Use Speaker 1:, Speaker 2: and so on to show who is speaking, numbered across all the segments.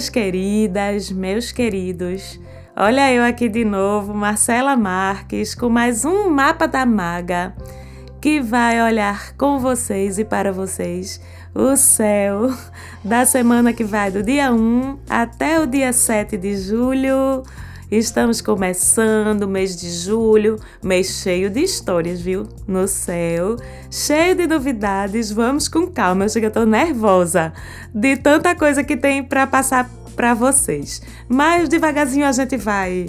Speaker 1: minhas queridas, meus queridos. Olha eu aqui de novo, Marcela Marques, com mais um mapa da maga que vai olhar com vocês e para vocês o céu da semana que vai do dia 1 até o dia 7 de julho. Estamos começando o mês de julho, mês cheio de histórias, viu? No céu, cheio de novidades. Vamos com calma, eu chego, eu tô nervosa de tanta coisa que tem para passar para vocês. Mas devagarzinho a gente vai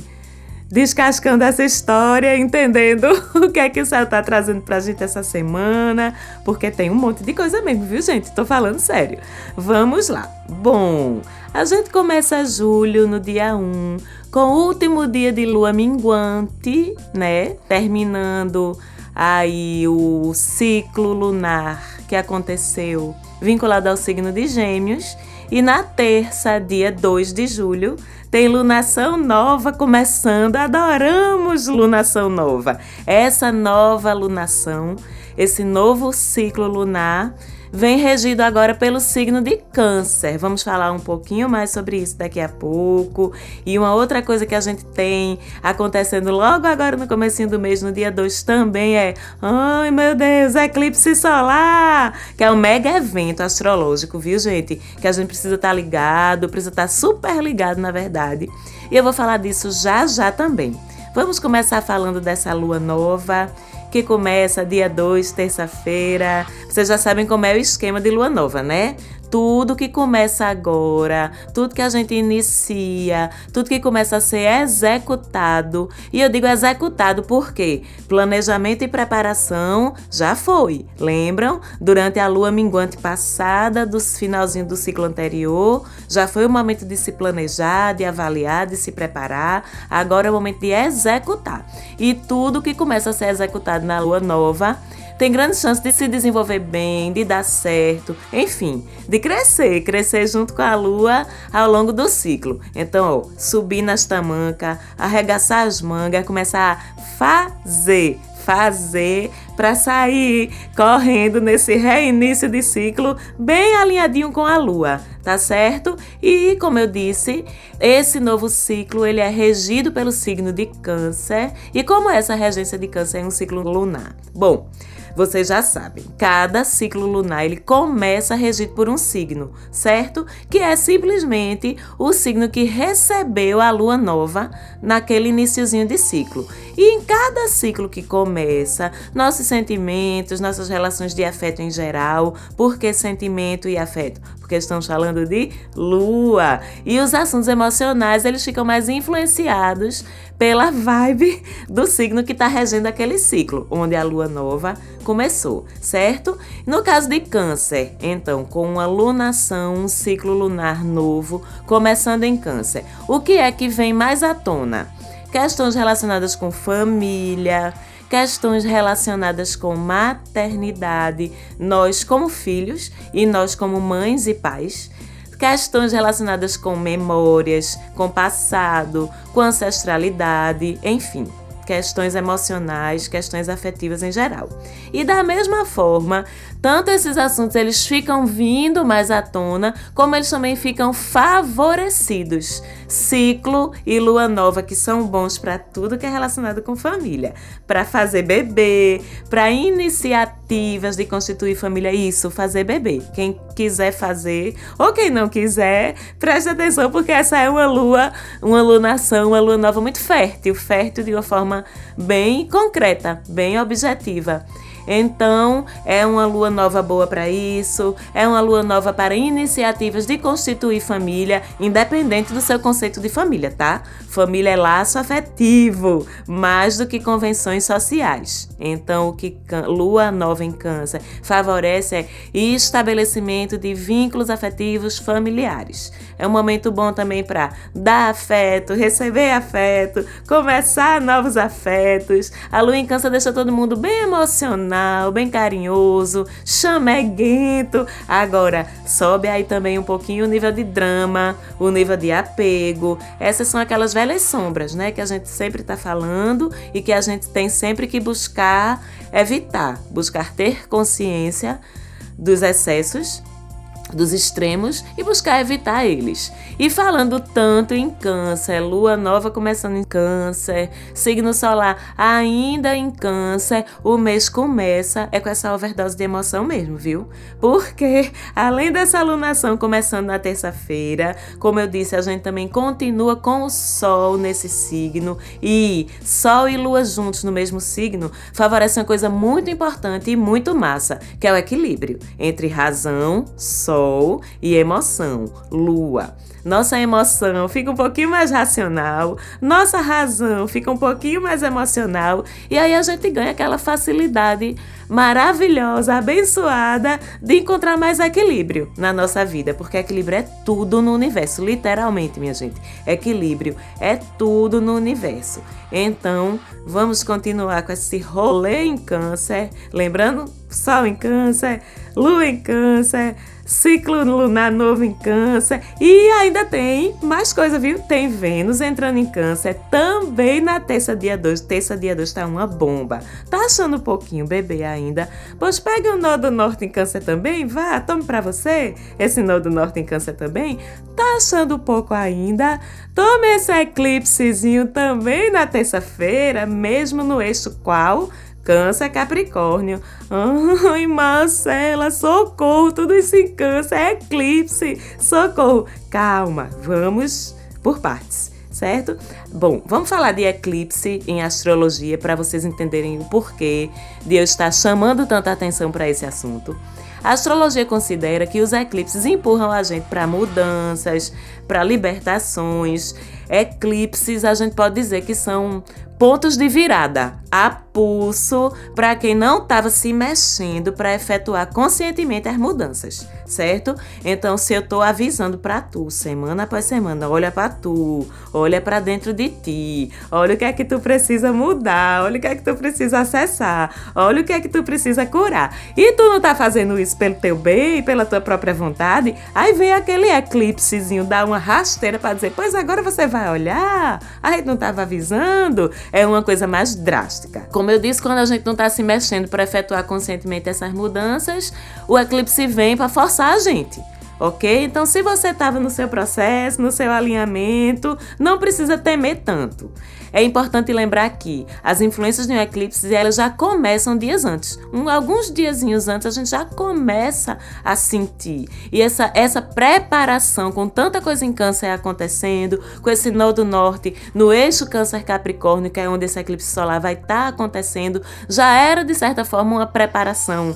Speaker 1: descascando essa história, entendendo o que é que o céu tá trazendo pra gente essa semana, porque tem um monte de coisa mesmo, viu, gente? Tô falando sério. Vamos lá. Bom, a gente começa julho no dia 1, com o último dia de lua minguante, né? Terminando aí o ciclo lunar que aconteceu vinculado ao signo de Gêmeos. E na terça, dia 2 de julho, tem lunação nova começando. Adoramos lunação nova. Essa nova lunação, esse novo ciclo lunar vem regido agora pelo signo de Câncer. Vamos falar um pouquinho mais sobre isso daqui a pouco. E uma outra coisa que a gente tem acontecendo logo agora no comecinho do mês, no dia 2 também é, ai meu Deus, eclipse solar, que é um mega evento astrológico, viu, gente? Que a gente precisa estar tá ligado, precisa estar tá super ligado, na verdade. E eu vou falar disso já já também. Vamos começar falando dessa lua nova que começa dia 2, terça-feira. Vocês já sabem como é o esquema de lua nova, né? Tudo que começa agora, tudo que a gente inicia, tudo que começa a ser executado. E eu digo executado porque planejamento e preparação já foi. Lembram? Durante a lua minguante passada, do finalzinho do ciclo anterior, já foi o momento de se planejar, de avaliar, de se preparar. Agora é o momento de executar. E tudo que começa a ser executado na lua nova tem grande chance de se desenvolver bem, de dar certo, enfim, de crescer, crescer junto com a lua ao longo do ciclo. Então, ó, subir nas tamancas, arregaçar as mangas, começar a fazer, fazer para sair correndo nesse reinício de ciclo bem alinhadinho com a lua, tá certo? E como eu disse, esse novo ciclo ele é regido pelo signo de Câncer. E como essa regência de Câncer é um ciclo lunar? Bom, vocês já sabem, cada ciclo lunar ele começa regido por um signo, certo? Que é simplesmente o signo que recebeu a lua nova naquele iníciozinho de ciclo. E em cada ciclo que começa, nossos sentimentos, nossas relações de afeto em geral, por que sentimento e afeto? Porque estamos falando de lua. E os assuntos emocionais, eles ficam mais influenciados pela vibe do signo que está regendo aquele ciclo, onde a lua nova começou, certo? No caso de Câncer, então, com uma lunação, um ciclo lunar novo começando em Câncer, o que é que vem mais à tona? Questões relacionadas com família, questões relacionadas com maternidade, nós como filhos e nós como mães e pais questões relacionadas com memórias, com passado, com ancestralidade, enfim questões emocionais, questões afetivas em geral. E da mesma forma, tanto esses assuntos eles ficam vindo mais à tona, como eles também ficam favorecidos. Ciclo e lua nova que são bons para tudo que é relacionado com família, para fazer bebê, para iniciativas de constituir família, isso, fazer bebê. Quem quiser fazer ou quem não quiser, preste atenção porque essa é uma lua, uma lunação, uma lua nova muito fértil, fértil de uma forma bem concreta, bem objetiva. Então, é uma lua nova boa para isso, é uma lua nova para iniciativas de constituir família, independente do seu conceito de família, tá? Família é laço afetivo, mais do que convenções sociais. Então, o que lua nova em Câncer favorece é estabelecimento de vínculos afetivos familiares. É um momento bom também para dar afeto, receber afeto, começar novos afetos. A lua em Câncer deixa todo mundo bem emocionado bem carinhoso, chameguento. Agora, sobe aí também um pouquinho o nível de drama, o nível de apego. Essas são aquelas velhas sombras, né, que a gente sempre está falando e que a gente tem sempre que buscar evitar, buscar ter consciência dos excessos dos extremos e buscar evitar eles. E falando tanto em câncer, lua nova começando em câncer, signo solar ainda em câncer, o mês começa é com essa overdose de emoção mesmo, viu? Porque além dessa alunação começando na terça-feira, como eu disse, a gente também continua com o sol nesse signo e sol e lua juntos no mesmo signo favorece uma coisa muito importante e muito massa, que é o equilíbrio entre razão, sol Sol e emoção, Lua. Nossa emoção fica um pouquinho mais racional, nossa razão fica um pouquinho mais emocional, e aí a gente ganha aquela facilidade maravilhosa, abençoada de encontrar mais equilíbrio na nossa vida, porque equilíbrio é tudo no universo, literalmente, minha gente. Equilíbrio é tudo no universo. Então, vamos continuar com esse rolê em Câncer, lembrando, Sol em Câncer, Lua em Câncer, ciclo lunar novo em Câncer e ainda tem mais coisa, viu? Tem Vênus entrando em Câncer também na terça dia 2. Terça dia 2 tá uma bomba. Tá achando um pouquinho bebê ainda? Pois pegue o nó do norte em Câncer também, vá, tome para você esse nó do norte em Câncer também. Tá achando um pouco ainda? Tome esse eclipsezinho também na terça-feira, mesmo no eixo qual? Câncer Capricórnio. Ai, Marcela, socorro, tudo isso em câncer, é eclipse, socorro. Calma, vamos por partes, certo? Bom, vamos falar de eclipse em astrologia para vocês entenderem o porquê de eu estar chamando tanta atenção para esse assunto. A astrologia considera que os eclipses empurram a gente para mudanças, para libertações. Eclipses, a gente pode dizer que são pontos de virada a pulso para quem não estava se mexendo para efetuar conscientemente as mudanças, certo? Então, se eu estou avisando para tu, semana após semana, olha para tu, olha para dentro de ti, olha o que é que tu precisa mudar, olha o que é que tu precisa acessar, olha o que é que tu precisa curar. E tu não tá fazendo isso pelo teu bem, pela tua própria vontade, aí vem aquele eclipsezinho, dá uma rasteira para dizer, pois agora você vai olhar, a gente não estava avisando, é uma coisa mais drástica. Como eu disse, quando a gente não está se mexendo para efetuar conscientemente essas mudanças, o eclipse vem para forçar a gente ok? Então, se você estava no seu processo, no seu alinhamento, não precisa temer tanto. É importante lembrar que as influências de um eclipse elas já começam dias antes. Um, alguns diazinhos antes a gente já começa a sentir. E essa, essa preparação com tanta coisa em câncer acontecendo, com esse nodo norte no eixo câncer capricórnio, que é onde esse eclipse solar vai estar tá acontecendo, já era de certa forma uma preparação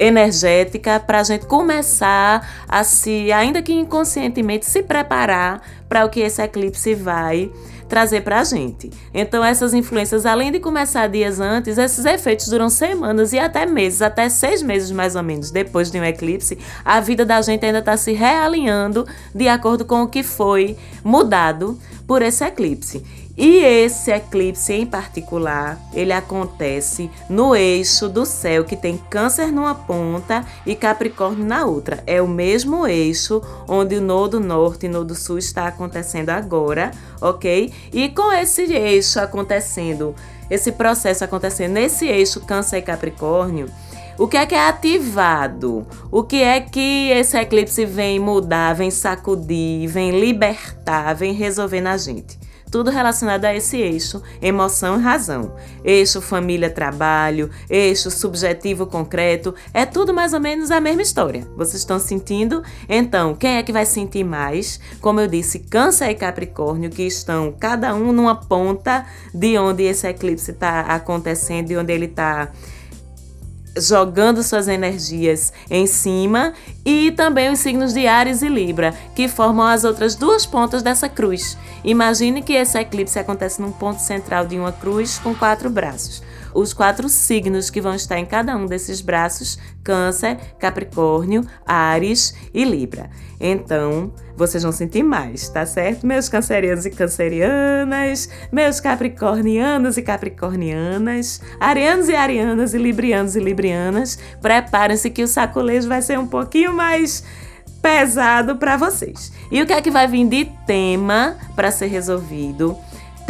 Speaker 1: energética para a gente começar a se, ainda que inconscientemente, se preparar para o que esse eclipse vai trazer para a gente. Então, essas influências, além de começar dias antes, esses efeitos duram semanas e até meses, até seis meses mais ou menos depois de um eclipse. A vida da gente ainda está se realinhando de acordo com o que foi mudado por esse eclipse. E esse eclipse em particular, ele acontece no eixo do céu que tem Câncer numa ponta e Capricórnio na outra. É o mesmo eixo onde o nodo norte e nodo sul está acontecendo agora, ok? E com esse eixo acontecendo, esse processo acontecendo nesse eixo Câncer e Capricórnio, o que é que é ativado? O que é que esse eclipse vem mudar, vem sacudir, vem libertar, vem resolver na gente? Tudo relacionado a esse eixo emoção e razão. Eixo família-trabalho, eixo subjetivo concreto, é tudo mais ou menos a mesma história. Vocês estão sentindo? Então, quem é que vai sentir mais? Como eu disse, Câncer e Capricórnio, que estão cada um numa ponta de onde esse eclipse está acontecendo e onde ele está jogando suas energias em cima, e também os signos de Ares e Libra, que formam as outras duas pontas dessa cruz. Imagine que esse eclipse acontece num ponto central de uma cruz com quatro braços os quatro signos que vão estar em cada um desses braços: Câncer, Capricórnio, Ares e Libra. Então, vocês vão sentir mais, tá certo? Meus cancerianos e cancerianas, meus capricornianos e capricornianas, arianos e arianas e librianos e librianas, preparem-se que o sacolejo vai ser um pouquinho mais pesado para vocês. E o que é que vai vir de tema para ser resolvido?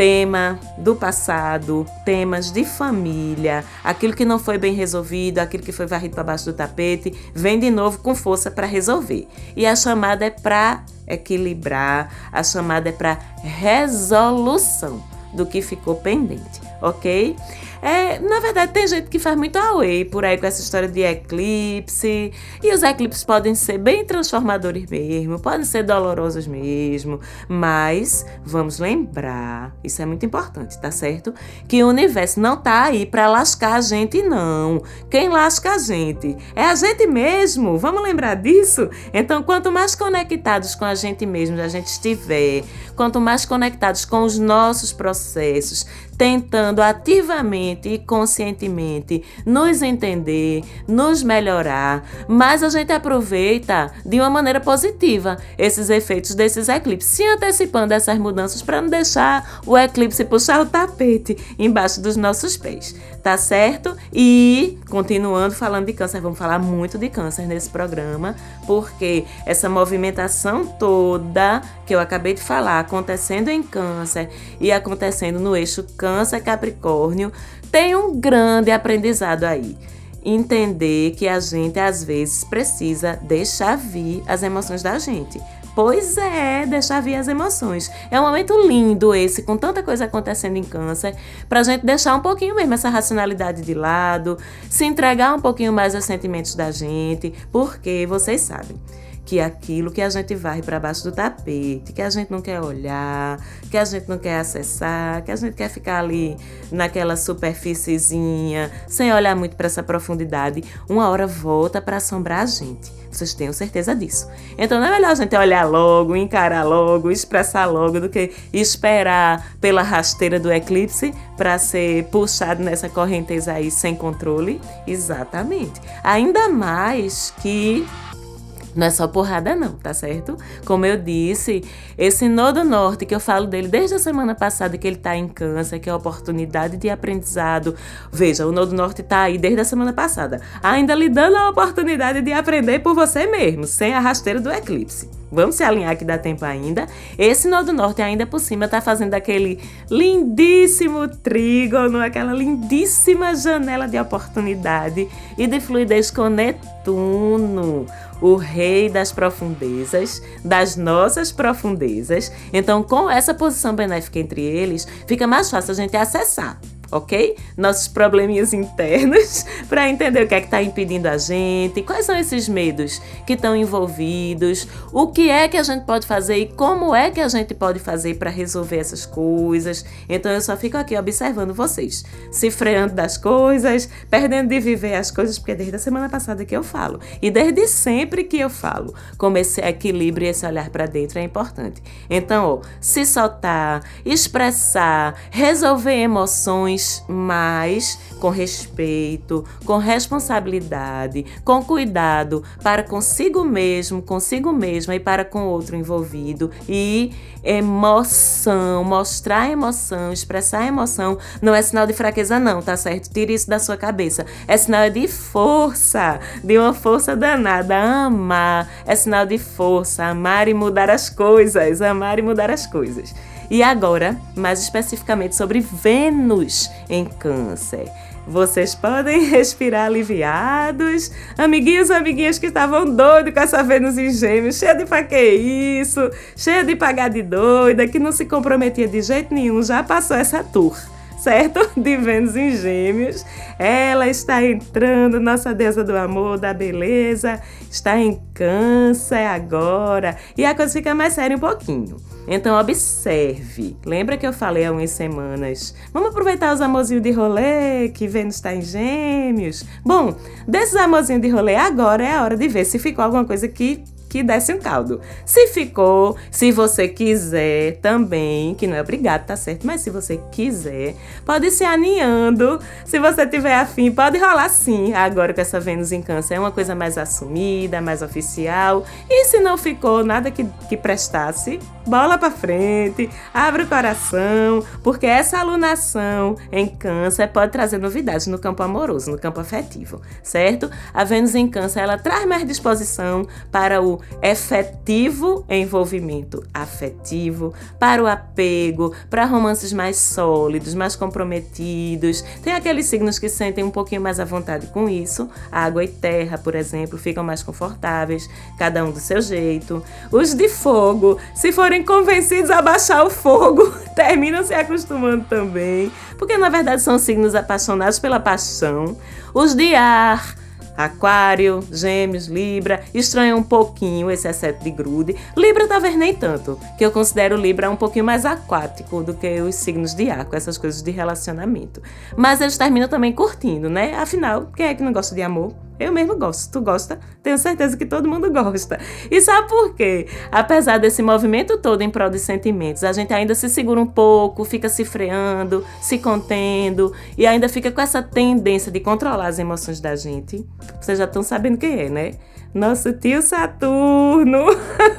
Speaker 1: Tema do passado, temas de família, aquilo que não foi bem resolvido, aquilo que foi varrido para baixo do tapete, vem de novo com força para resolver. E a chamada é para equilibrar, a chamada é para resolução do que ficou pendente, ok? É, na verdade, tem gente que faz muito away por aí com essa história de eclipse. E os eclipses podem ser bem transformadores mesmo, podem ser dolorosos mesmo. Mas vamos lembrar, isso é muito importante, tá certo? Que o universo não tá aí para lascar a gente, não. Quem lasca a gente é a gente mesmo. Vamos lembrar disso? Então, quanto mais conectados com a gente mesmo a gente estiver, quanto mais conectados com os nossos processos, tentando ativamente e conscientemente nos entender, nos melhorar, mas a gente aproveita de uma maneira positiva esses efeitos desses eclipses, se antecipando essas mudanças para não deixar o eclipse puxar o tapete embaixo dos nossos pés, tá certo? E continuando falando de câncer, vamos falar muito de câncer nesse programa, porque essa movimentação toda que eu acabei de falar acontecendo em câncer e acontecendo no eixo câncer Câncer Capricórnio tem um grande aprendizado aí. Entender que a gente às vezes precisa deixar vir as emoções da gente. Pois é, deixar vir as emoções. É um momento lindo esse, com tanta coisa acontecendo em câncer, pra gente deixar um pouquinho mesmo essa racionalidade de lado, se entregar um pouquinho mais aos sentimentos da gente, porque vocês sabem que aquilo que a gente varre para baixo do tapete, que a gente não quer olhar, que a gente não quer acessar, que a gente quer ficar ali naquela superfíciezinha, sem olhar muito para essa profundidade, uma hora volta para assombrar a gente. Vocês tenham certeza disso. Então não é melhor a gente olhar logo, encarar logo, expressar logo, do que esperar pela rasteira do eclipse para ser puxado nessa correnteza aí sem controle? Exatamente. Ainda mais que não é só porrada, não, tá certo? Como eu disse, esse Nodo Norte, que eu falo dele desde a semana passada, que ele tá em câncer, que é oportunidade de aprendizado. Veja, o Nodo Norte tá aí desde a semana passada, ainda lhe dando a oportunidade de aprender por você mesmo, sem a rasteira do eclipse. Vamos se alinhar que dá tempo ainda. Esse Nodo Norte, ainda por cima, tá fazendo aquele lindíssimo trígono, aquela lindíssima janela de oportunidade e de fluidez com Netuno o rei das profundezas, das nossas profundezas. Então, com essa posição benéfica entre eles, fica mais fácil a gente acessar ok? Nossos probleminhas internos para entender o que é que está impedindo a gente, quais são esses medos que estão envolvidos, o que é que a gente pode fazer e como é que a gente pode fazer para resolver essas coisas. Então eu só fico aqui observando vocês, se freando das coisas, perdendo de viver as coisas, porque desde a semana passada que eu falo e desde sempre que eu falo, como esse equilíbrio e esse olhar para dentro é importante. Então, ó, se soltar, expressar, resolver emoções mas com respeito, com responsabilidade, com cuidado para consigo mesmo, consigo mesma e para com outro envolvido. E emoção, mostrar emoção, expressar emoção não é sinal de fraqueza, não, tá certo? Tire isso da sua cabeça. É sinal de força, de uma força danada. Amar é sinal de força, amar e mudar as coisas, amar e mudar as coisas. E agora, mais especificamente sobre Vênus em Câncer. Vocês podem respirar aliviados. Amiguinhos, amiguinhas que estavam doidos com essa Vênus em Gêmeos, cheia de pra que isso, cheia de pagar de doida, que não se comprometia de jeito nenhum, já passou essa tour certo? De Vênus em Gêmeos. Ela está entrando, nossa deusa do amor, da beleza, está em Câncer agora. E a coisa fica mais séria um pouquinho. Então observe. Lembra que eu falei há umas semanas? Vamos aproveitar os amorzinhos de rolê, que Vênus está em Gêmeos. Bom, desses amorzinhos de rolê, agora é a hora de ver se ficou alguma coisa que que desse um caldo. Se ficou, se você quiser também, que não é obrigado, tá certo? Mas se você quiser, pode se aninhando. Se você tiver afim, pode rolar sim. Agora com essa Vênus em Câncer é uma coisa mais assumida, mais oficial. E se não ficou nada que, que prestasse, bola para frente, abre o coração, porque essa alunação em Câncer pode trazer novidades no campo amoroso, no campo afetivo, certo? A Vênus em Câncer ela traz mais disposição para o efetivo envolvimento afetivo, para o apego, para romances mais sólidos, mais comprometidos. Tem aqueles signos que sentem um pouquinho mais à vontade com isso. Água e terra, por exemplo, ficam mais confortáveis, cada um do seu jeito. Os de fogo, se forem convencidos a baixar o fogo, terminam se acostumando também, porque na verdade são signos apaixonados pela paixão. Os de ar, Aquário, Gêmeos, Libra, estranha um pouquinho esse excesso de grude. Libra talvez nem tanto, que eu considero Libra um pouquinho mais aquático do que os signos de ar, com essas coisas de relacionamento. Mas eles terminam também curtindo, né? Afinal, quem é que não gosta de amor? Eu mesmo gosto. Tu gosta? Tenho certeza que todo mundo gosta. E sabe por quê? Apesar desse movimento todo em prol de sentimentos, a gente ainda se segura um pouco, fica se freando, se contendo e ainda fica com essa tendência de controlar as emoções da gente. Vocês já estão sabendo quem é, né? Nosso tio Saturno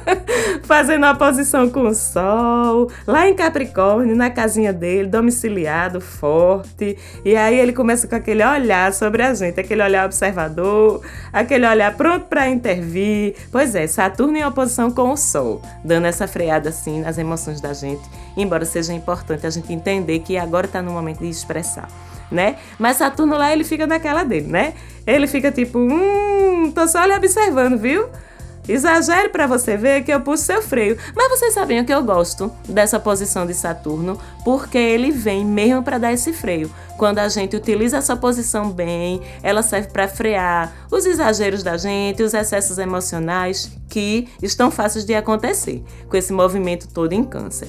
Speaker 1: fazendo a posição com o Sol, lá em Capricórnio, na casinha dele, domiciliado, forte. E aí ele começa com aquele olhar sobre a gente, aquele olhar observador, aquele olhar pronto para intervir. Pois é, Saturno em oposição com o Sol, dando essa freada assim nas emoções da gente, embora seja importante a gente entender que agora está no momento de expressar né? Mas Saturno lá ele fica naquela dele, né? Ele fica tipo, hum, tô só lhe observando, viu? Exagere para você ver que eu puxo seu freio. Mas vocês sabiam que eu gosto dessa posição de Saturno, porque ele vem mesmo para dar esse freio. Quando a gente utiliza essa posição bem, ela serve para frear os exageros da gente, os excessos emocionais que estão fáceis de acontecer com esse movimento todo em Câncer.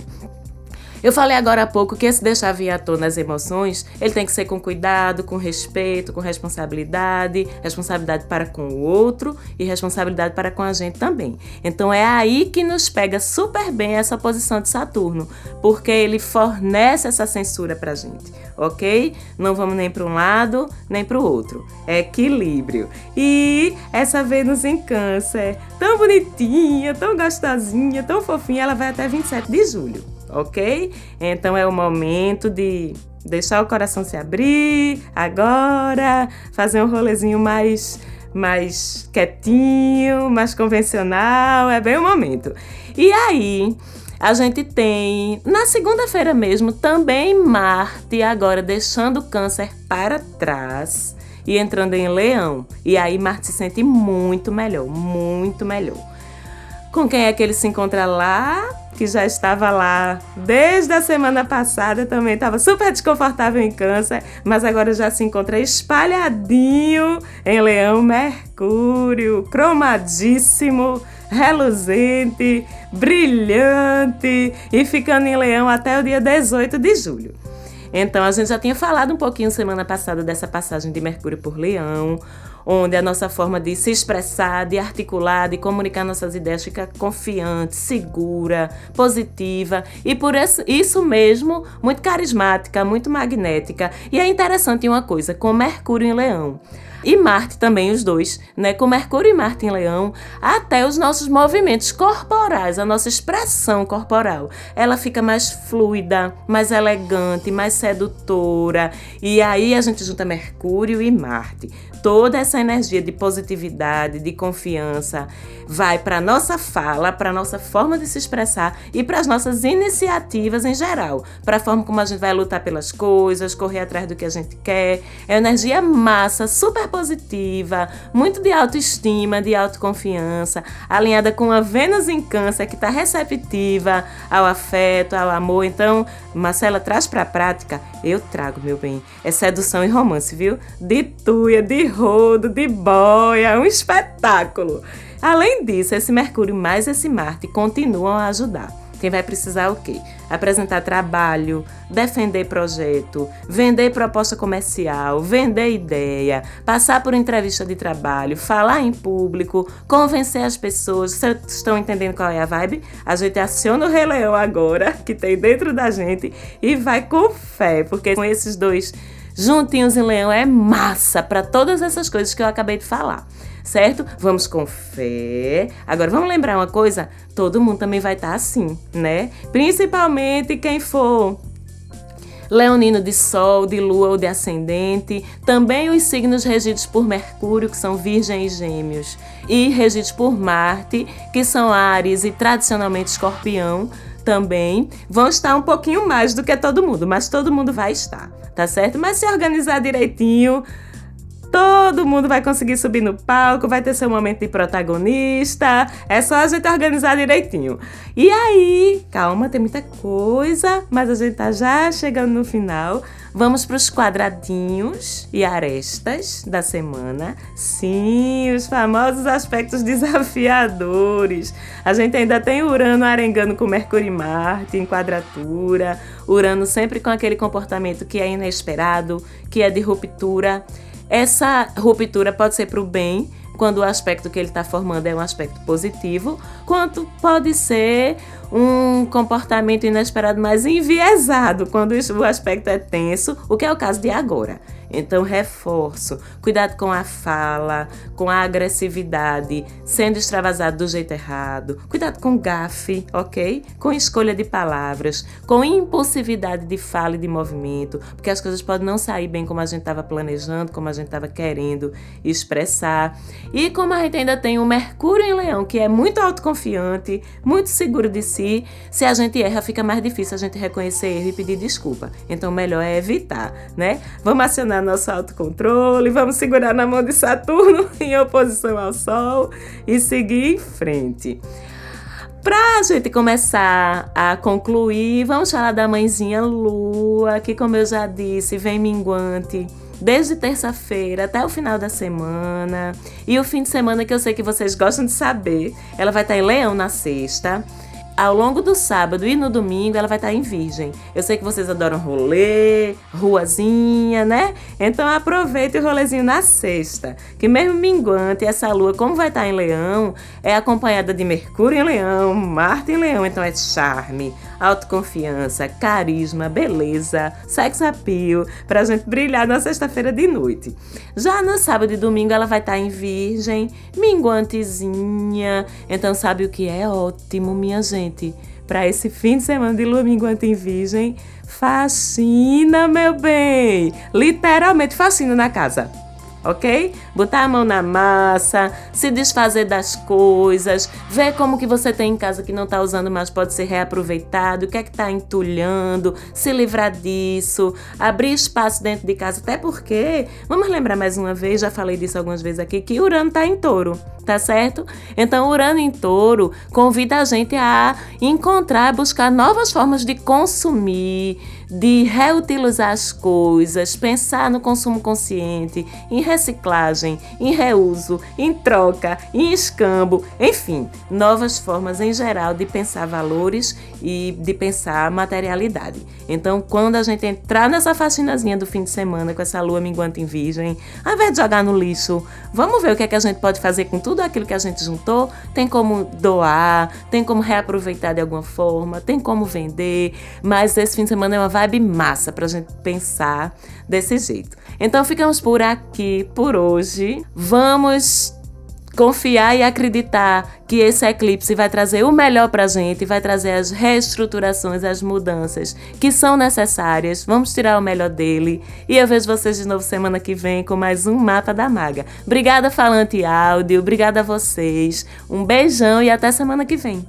Speaker 1: Eu falei agora há pouco que esse deixar vir à tona as emoções, ele tem que ser com cuidado, com respeito, com responsabilidade, responsabilidade para com o outro e responsabilidade para com a gente também. Então é aí que nos pega super bem essa posição de Saturno, porque ele fornece essa censura pra gente, ok? Não vamos nem para um lado, nem para o outro. É equilíbrio. E essa Vênus em Câncer, tão bonitinha, tão gostosinha, tão fofinha, ela vai até 27 de julho ok? Então é o momento de deixar o coração se abrir agora, fazer um rolezinho mais mais quietinho, mais convencional, é bem o momento. E aí, a gente tem na segunda-feira mesmo também Marte agora deixando o câncer para trás e entrando em Leão. E aí Marte se sente muito melhor, muito melhor. Com quem é que ele se encontra lá? Que já estava lá desde a semana passada, também estava super desconfortável em câncer, mas agora já se encontra espalhadinho em Leão Mercúrio, cromadíssimo, reluzente, brilhante e ficando em Leão até o dia 18 de julho. Então a gente já tinha falado um pouquinho semana passada dessa passagem de Mercúrio por Leão onde a nossa forma de se expressar, de articular, de comunicar nossas ideias fica confiante, segura, positiva e por isso mesmo muito carismática, muito magnética. E é interessante uma coisa, com Mercúrio em Leão e Marte também, os dois, né? Com Mercúrio e Marte em Leão, até os nossos movimentos corporais, a nossa expressão corporal, ela fica mais fluida, mais elegante, mais sedutora. E aí a gente junta Mercúrio e Marte. Toda essa energia de positividade, de confiança, vai para nossa fala, para nossa forma de se expressar e para as nossas iniciativas em geral, para a forma como a gente vai lutar pelas coisas, correr atrás do que a gente quer. É energia massa, super positiva, muito de autoestima, de autoconfiança, alinhada com a Vênus em Câncer, que está receptiva ao afeto, ao amor. Então, Marcela, traz para a prática. Eu trago, meu bem. É sedução e romance, viu? De tuia, de rodo, de boia, um espetáculo. Além disso, esse Mercúrio mais esse Marte continuam a ajudar. Quem vai precisar o quê? Apresentar trabalho, defender projeto, vender proposta comercial, vender ideia, passar por entrevista de trabalho, falar em público, convencer as pessoas. Vocês estão entendendo qual é a vibe? A gente aciona o Rei Leão agora, que tem dentro da gente, e vai com fé, porque com esses dois juntinhos em Leão é massa para todas essas coisas que eu acabei de falar certo? Vamos com fé. Agora vamos lembrar uma coisa: todo mundo também vai estar tá assim, né? Principalmente quem for leonino de Sol, de Lua ou de Ascendente, também os signos regidos por Mercúrio, que são Virgem e Gêmeos, e regidos por Marte, que são Ares e tradicionalmente Escorpião, também vão estar um pouquinho mais do que todo mundo, mas todo mundo vai estar, tá certo? Mas se organizar direitinho, Todo mundo vai conseguir subir no palco, vai ter seu momento de protagonista. É só a gente organizar direitinho. E aí, calma, tem muita coisa, mas a gente tá já chegando no final. Vamos para os quadradinhos e arestas da semana. Sim, os famosos aspectos desafiadores. A gente ainda tem Urano arengando com Mercúrio e Marte em quadratura. Urano sempre com aquele comportamento que é inesperado, que é de ruptura. Essa ruptura pode ser para o bem, quando o aspecto que ele está formando é um aspecto positivo, quanto pode ser um comportamento inesperado mais enviesado, quando o aspecto é tenso, o que é o caso de agora. Então, reforço: cuidado com a fala, com a agressividade, sendo extravasado do jeito errado. Cuidado com gafe, ok? Com escolha de palavras, com impulsividade de fala e de movimento, porque as coisas podem não sair bem como a gente estava planejando, como a gente estava querendo expressar. E como a gente ainda tem o Mercúrio em Leão, que é muito autoconfiante, muito seguro de si, se a gente erra, fica mais difícil a gente reconhecer erro e pedir desculpa. Então, melhor é evitar, né? Vamos acionar nosso autocontrole, vamos segurar na mão de Saturno em oposição ao Sol e seguir em frente. Para a gente começar a concluir, vamos falar da mãezinha Lua, que, como eu já disse, vem minguante desde terça-feira até o final da semana. E o fim de semana que eu sei que vocês gostam de saber, ela vai estar em Leão na sexta ao longo do sábado e no domingo ela vai estar em Virgem. Eu sei que vocês adoram rolê, ruazinha, né? Então aproveite o rolezinho na sexta, que mesmo minguante, essa lua, como vai estar em Leão, é acompanhada de Mercúrio em Leão, Marte em Leão, então é charme, autoconfiança, carisma, beleza, sex appeal, pra gente brilhar na sexta-feira de noite. Já no sábado e domingo ela vai estar em Virgem, minguantezinha, então sabe o que é ótimo, minha gente? gente, para esse fim de semana de lua minguante em virgem, fascina, meu bem! Literalmente fascina na casa ok? Botar a mão na massa, se desfazer das coisas, ver como que você tem em casa que não está usando mais pode ser reaproveitado, o que é que está entulhando, se livrar disso, abrir espaço dentro de casa, até porque, vamos lembrar mais uma vez, já falei disso algumas vezes aqui, que Urano está em touro, tá certo? Então, Urano em touro convida a gente a encontrar, buscar novas formas de consumir, de reutilizar as coisas, pensar no consumo consciente, em reciclagem, em reuso, em troca, em escambo, enfim, novas formas em geral de pensar valores e de pensar materialidade. Então, quando a gente entrar nessa fascinazinha do fim de semana com essa lua minguante em virgem, ao invés de jogar no lixo, vamos ver o que é que a gente pode fazer com tudo aquilo que a gente juntou. Tem como doar, tem como reaproveitar de alguma forma, tem como vender, mas esse fim de semana é uma vibe massa pra gente pensar desse jeito. Então ficamos por aqui por hoje. Vamos confiar e acreditar que esse eclipse vai trazer o melhor para a gente, vai trazer as reestruturações, as mudanças que são necessárias. Vamos tirar o melhor dele. E eu vejo vocês de novo semana que vem com mais um Mapa da Maga. Obrigada, Falante Áudio. Obrigada a vocês. Um beijão e até semana que vem.